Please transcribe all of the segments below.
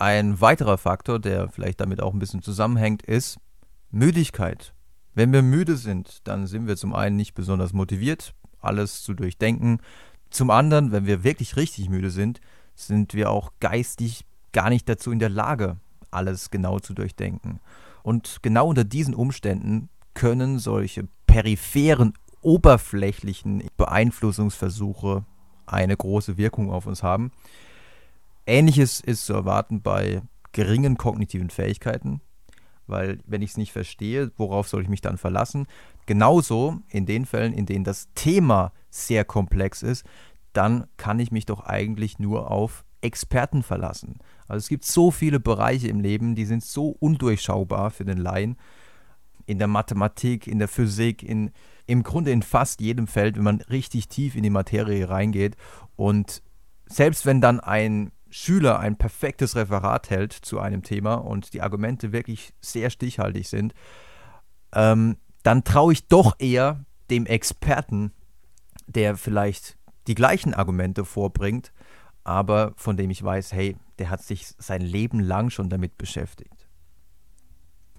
Ein weiterer Faktor, der vielleicht damit auch ein bisschen zusammenhängt, ist Müdigkeit. Wenn wir müde sind, dann sind wir zum einen nicht besonders motiviert, alles zu durchdenken. Zum anderen, wenn wir wirklich richtig müde sind, sind wir auch geistig gar nicht dazu in der Lage, alles genau zu durchdenken. Und genau unter diesen Umständen können solche peripheren, oberflächlichen Beeinflussungsversuche eine große Wirkung auf uns haben. Ähnliches ist zu erwarten bei geringen kognitiven Fähigkeiten, weil wenn ich es nicht verstehe, worauf soll ich mich dann verlassen? Genauso in den Fällen, in denen das Thema sehr komplex ist, dann kann ich mich doch eigentlich nur auf Experten verlassen. Also es gibt so viele Bereiche im Leben, die sind so undurchschaubar für den Laien. In der Mathematik, in der Physik, in, im Grunde in fast jedem Feld, wenn man richtig tief in die Materie reingeht. Und selbst wenn dann ein Schüler ein perfektes Referat hält zu einem Thema und die Argumente wirklich sehr stichhaltig sind, ähm, dann traue ich doch eher dem Experten, der vielleicht die gleichen Argumente vorbringt, aber von dem ich weiß, hey, der hat sich sein Leben lang schon damit beschäftigt.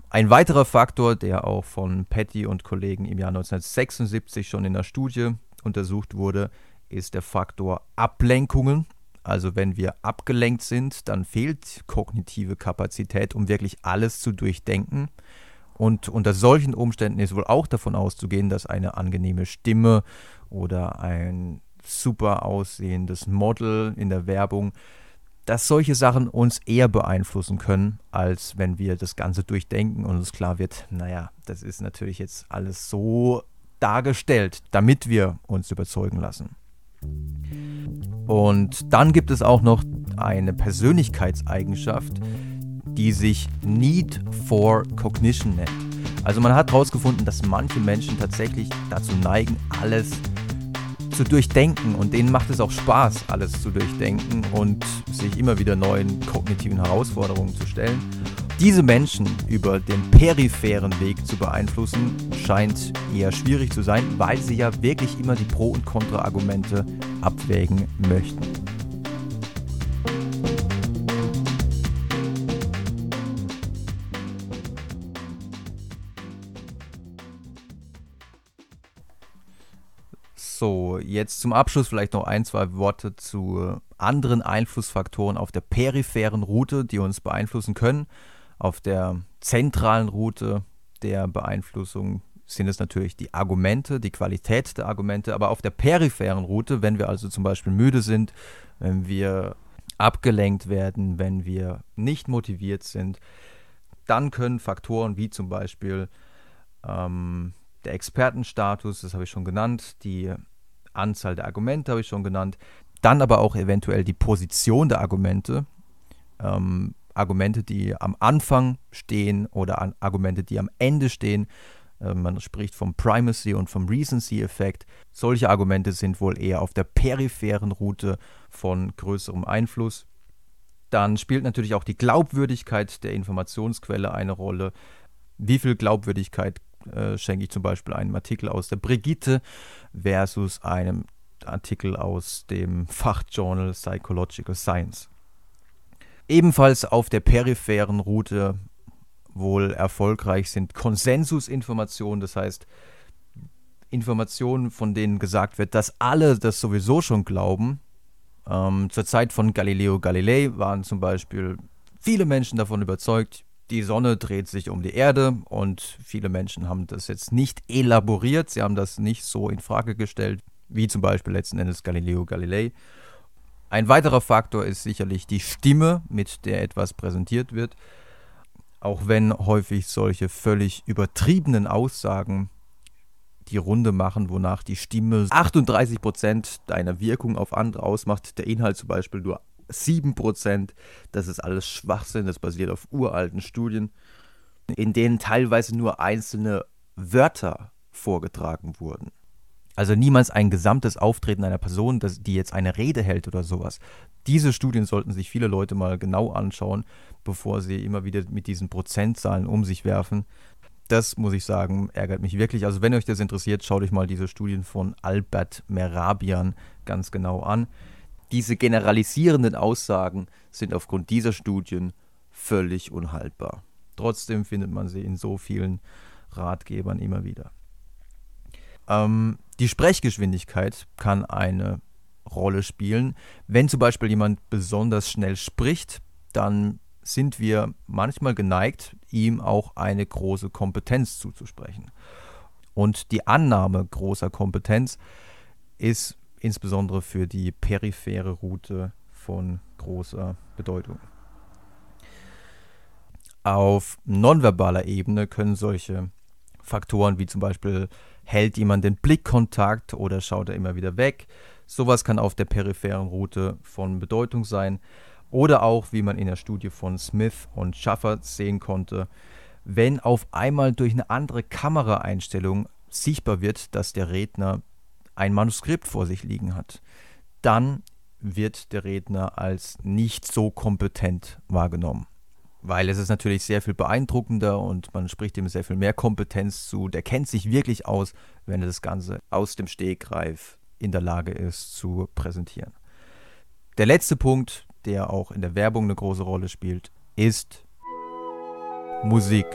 Ein weiterer Faktor, der auch von Patty und Kollegen im Jahr 1976 schon in der Studie untersucht wurde, ist der Faktor Ablenkungen. Also wenn wir abgelenkt sind, dann fehlt kognitive Kapazität, um wirklich alles zu durchdenken. Und unter solchen Umständen ist wohl auch davon auszugehen, dass eine angenehme Stimme oder ein super aussehendes Model in der Werbung, dass solche Sachen uns eher beeinflussen können, als wenn wir das Ganze durchdenken und uns klar wird, naja, das ist natürlich jetzt alles so dargestellt, damit wir uns überzeugen lassen. Und dann gibt es auch noch eine Persönlichkeitseigenschaft, die sich Need for Cognition nennt. Also man hat herausgefunden, dass manche Menschen tatsächlich dazu neigen, alles zu durchdenken und denen macht es auch Spaß, alles zu durchdenken und sich immer wieder neuen kognitiven Herausforderungen zu stellen. Diese Menschen über den peripheren Weg zu beeinflussen, scheint eher schwierig zu sein, weil sie ja wirklich immer die Pro- und Kontra-Argumente abwägen möchten. So, jetzt zum Abschluss vielleicht noch ein, zwei Worte zu anderen Einflussfaktoren auf der peripheren Route, die uns beeinflussen können. Auf der zentralen Route der Beeinflussung sind es natürlich die Argumente, die Qualität der Argumente, aber auf der peripheren Route, wenn wir also zum Beispiel müde sind, wenn wir abgelenkt werden, wenn wir nicht motiviert sind, dann können Faktoren wie zum Beispiel ähm, der Expertenstatus, das habe ich schon genannt, die Anzahl der Argumente habe ich schon genannt. Dann aber auch eventuell die Position der Argumente. Ähm, Argumente, die am Anfang stehen oder Argumente, die am Ende stehen. Äh, man spricht vom Primacy und vom Recency-Effekt. Solche Argumente sind wohl eher auf der peripheren Route von größerem Einfluss. Dann spielt natürlich auch die Glaubwürdigkeit der Informationsquelle eine Rolle. Wie viel Glaubwürdigkeit äh, schenke ich zum Beispiel einem Artikel aus der Brigitte versus einem Artikel aus dem Fachjournal Psychological Science. Ebenfalls auf der peripheren Route wohl erfolgreich sind Konsensusinformationen, das heißt Informationen, von denen gesagt wird, dass alle das sowieso schon glauben. Ähm, zur Zeit von Galileo Galilei waren zum Beispiel viele Menschen davon überzeugt, die Sonne dreht sich um die Erde und viele Menschen haben das jetzt nicht elaboriert, sie haben das nicht so in Frage gestellt, wie zum Beispiel letzten Endes Galileo Galilei. Ein weiterer Faktor ist sicherlich die Stimme, mit der etwas präsentiert wird. Auch wenn häufig solche völlig übertriebenen Aussagen die Runde machen, wonach die Stimme 38% deiner Wirkung auf andere ausmacht, der Inhalt zum Beispiel nur 7%. Das ist alles Schwachsinn, das basiert auf uralten Studien, in denen teilweise nur einzelne Wörter vorgetragen wurden. Also niemals ein gesamtes Auftreten einer Person, das, die jetzt eine Rede hält oder sowas. Diese Studien sollten sich viele Leute mal genau anschauen, bevor sie immer wieder mit diesen Prozentzahlen um sich werfen. Das muss ich sagen, ärgert mich wirklich. Also wenn euch das interessiert, schaut euch mal diese Studien von Albert Merabian ganz genau an Diese generalisierenden Aussagen sind aufgrund dieser Studien völlig unhaltbar. Trotzdem findet man sie in so vielen Ratgebern immer wieder. Ähm, die Sprechgeschwindigkeit kann eine Rolle spielen. Wenn zum Beispiel jemand besonders schnell spricht, dann sind wir manchmal geneigt, ihm auch eine große Kompetenz zuzusprechen. Und die Annahme großer Kompetenz ist insbesondere für die periphere Route von großer Bedeutung. Auf nonverbaler Ebene können solche Faktoren wie zum Beispiel hält jemand den Blickkontakt oder schaut er immer wieder weg, sowas kann auf der peripheren Route von Bedeutung sein. Oder auch, wie man in der Studie von Smith und Schaffer sehen konnte, wenn auf einmal durch eine andere Kameraeinstellung sichtbar wird, dass der Redner ein Manuskript vor sich liegen hat, dann wird der Redner als nicht so kompetent wahrgenommen. Weil es ist natürlich sehr viel beeindruckender und man spricht ihm sehr viel mehr Kompetenz zu. Der kennt sich wirklich aus, wenn er das Ganze aus dem Stegreif in der Lage ist zu präsentieren. Der letzte Punkt, der auch in der Werbung eine große Rolle spielt, ist Musik.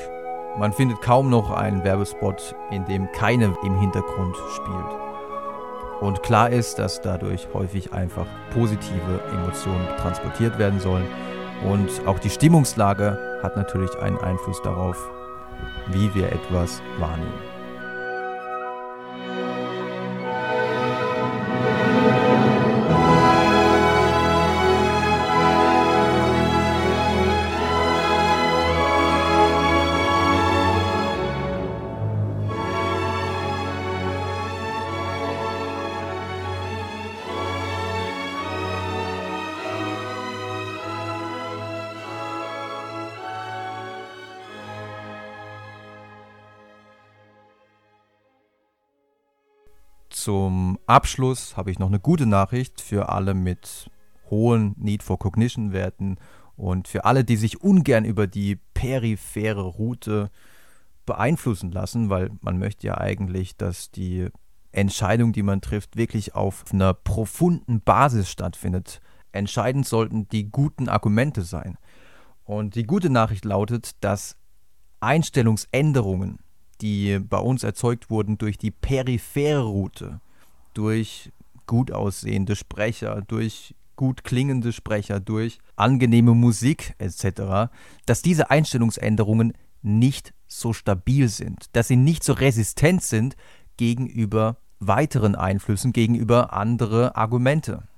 Man findet kaum noch einen Werbespot, in dem keine im Hintergrund spielt. Und klar ist, dass dadurch häufig einfach positive Emotionen transportiert werden sollen. Und auch die Stimmungslage hat natürlich einen Einfluss darauf, wie wir etwas wahrnehmen. Zum Abschluss habe ich noch eine gute Nachricht für alle mit hohen Need for Cognition Werten und für alle, die sich ungern über die periphere Route beeinflussen lassen, weil man möchte ja eigentlich, dass die Entscheidung, die man trifft, wirklich auf einer profunden Basis stattfindet. Entscheidend sollten die guten Argumente sein. Und die gute Nachricht lautet, dass Einstellungsänderungen die bei uns erzeugt wurden durch die periphere Route, durch gut aussehende Sprecher, durch gut klingende Sprecher, durch angenehme Musik etc., dass diese Einstellungsänderungen nicht so stabil sind, dass sie nicht so resistent sind gegenüber weiteren Einflüssen, gegenüber andere Argumente.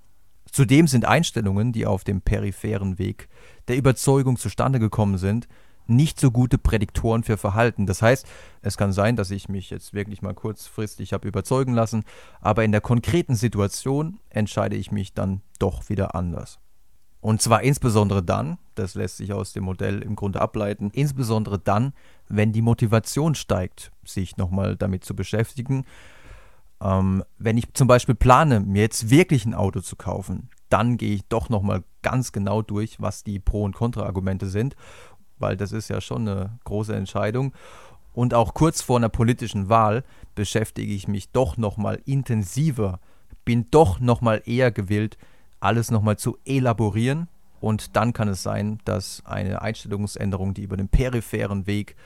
Zudem sind Einstellungen, die auf dem peripheren Weg der Überzeugung zustande gekommen sind, nicht so gute Prädiktoren für Verhalten. Das heißt, es kann sein, dass ich mich jetzt wirklich mal kurzfristig habe überzeugen lassen, aber in der konkreten Situation entscheide ich mich dann doch wieder anders. Und zwar insbesondere dann, das lässt sich aus dem Modell im Grunde ableiten, insbesondere dann, wenn die Motivation steigt, sich nochmal damit zu beschäftigen. Ähm, wenn ich zum Beispiel plane, mir jetzt wirklich ein Auto zu kaufen, dann gehe ich doch nochmal ganz genau durch, was die Pro- und Kontraargumente sind weil das ist ja schon eine große Entscheidung. Und auch kurz vor einer politischen Wahl beschäftige ich mich doch nochmal intensiver, bin doch nochmal eher gewillt, alles nochmal zu elaborieren. Und dann kann es sein, dass eine Einstellungsänderung, die über den peripheren Weg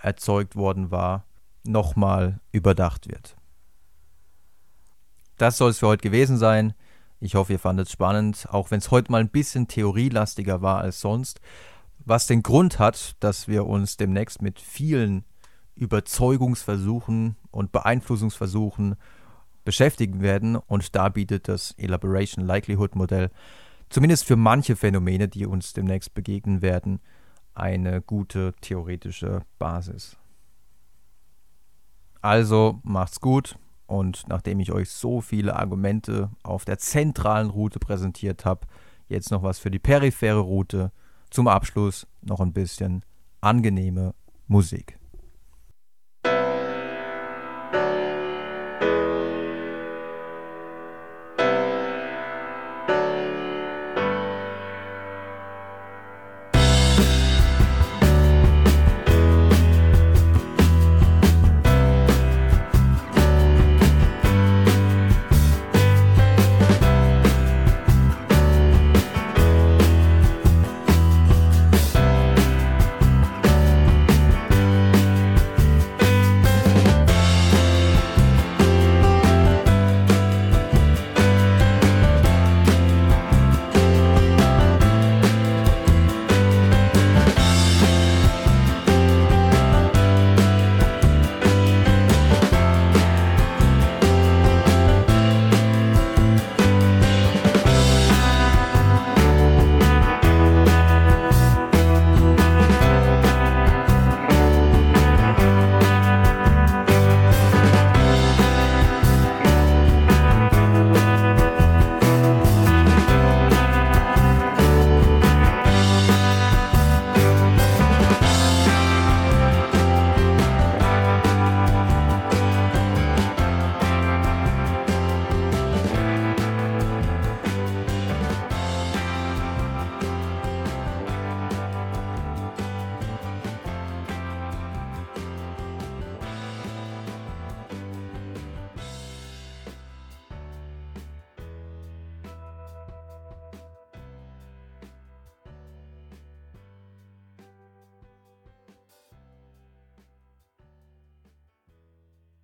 erzeugt worden war, nochmal überdacht wird. Das soll es für heute gewesen sein. Ich hoffe, ihr fandet es spannend, auch wenn es heute mal ein bisschen theorielastiger war als sonst was den Grund hat, dass wir uns demnächst mit vielen Überzeugungsversuchen und Beeinflussungsversuchen beschäftigen werden. Und da bietet das Elaboration Likelihood Modell zumindest für manche Phänomene, die uns demnächst begegnen werden, eine gute theoretische Basis. Also macht's gut. Und nachdem ich euch so viele Argumente auf der zentralen Route präsentiert habe, jetzt noch was für die periphere Route zum Abschluss noch ein bisschen angenehme Musik.